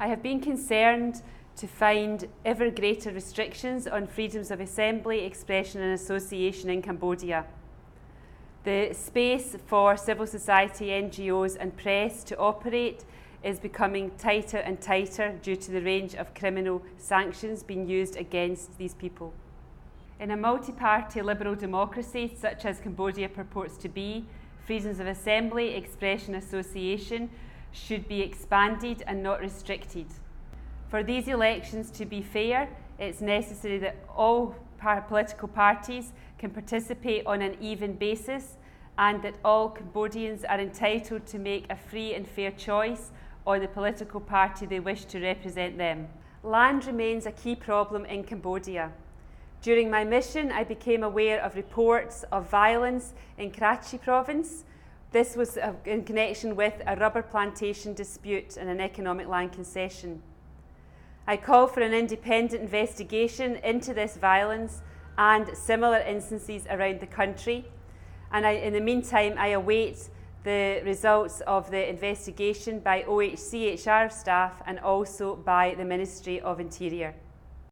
I have been concerned to find ever greater restrictions on freedoms of assembly, expression, and association in Cambodia. The space for civil society, NGOs, and press to operate is becoming tighter and tighter due to the range of criminal sanctions being used against these people. In a multi party liberal democracy, such as Cambodia purports to be, freedoms of assembly, expression, association should be expanded and not restricted. For these elections to be fair, it's necessary that all political parties can participate on an even basis and that all Cambodians are entitled to make a free and fair choice on the political party they wish to represent them. Land remains a key problem in Cambodia. During my mission, I became aware of reports of violence in Kratie province. This was uh, in connection with a rubber plantation dispute and an economic land concession. I call for an independent investigation into this violence and similar instances around the country. And I, in the meantime, I await the results of the investigation by OHCHR staff and also by the Ministry of Interior.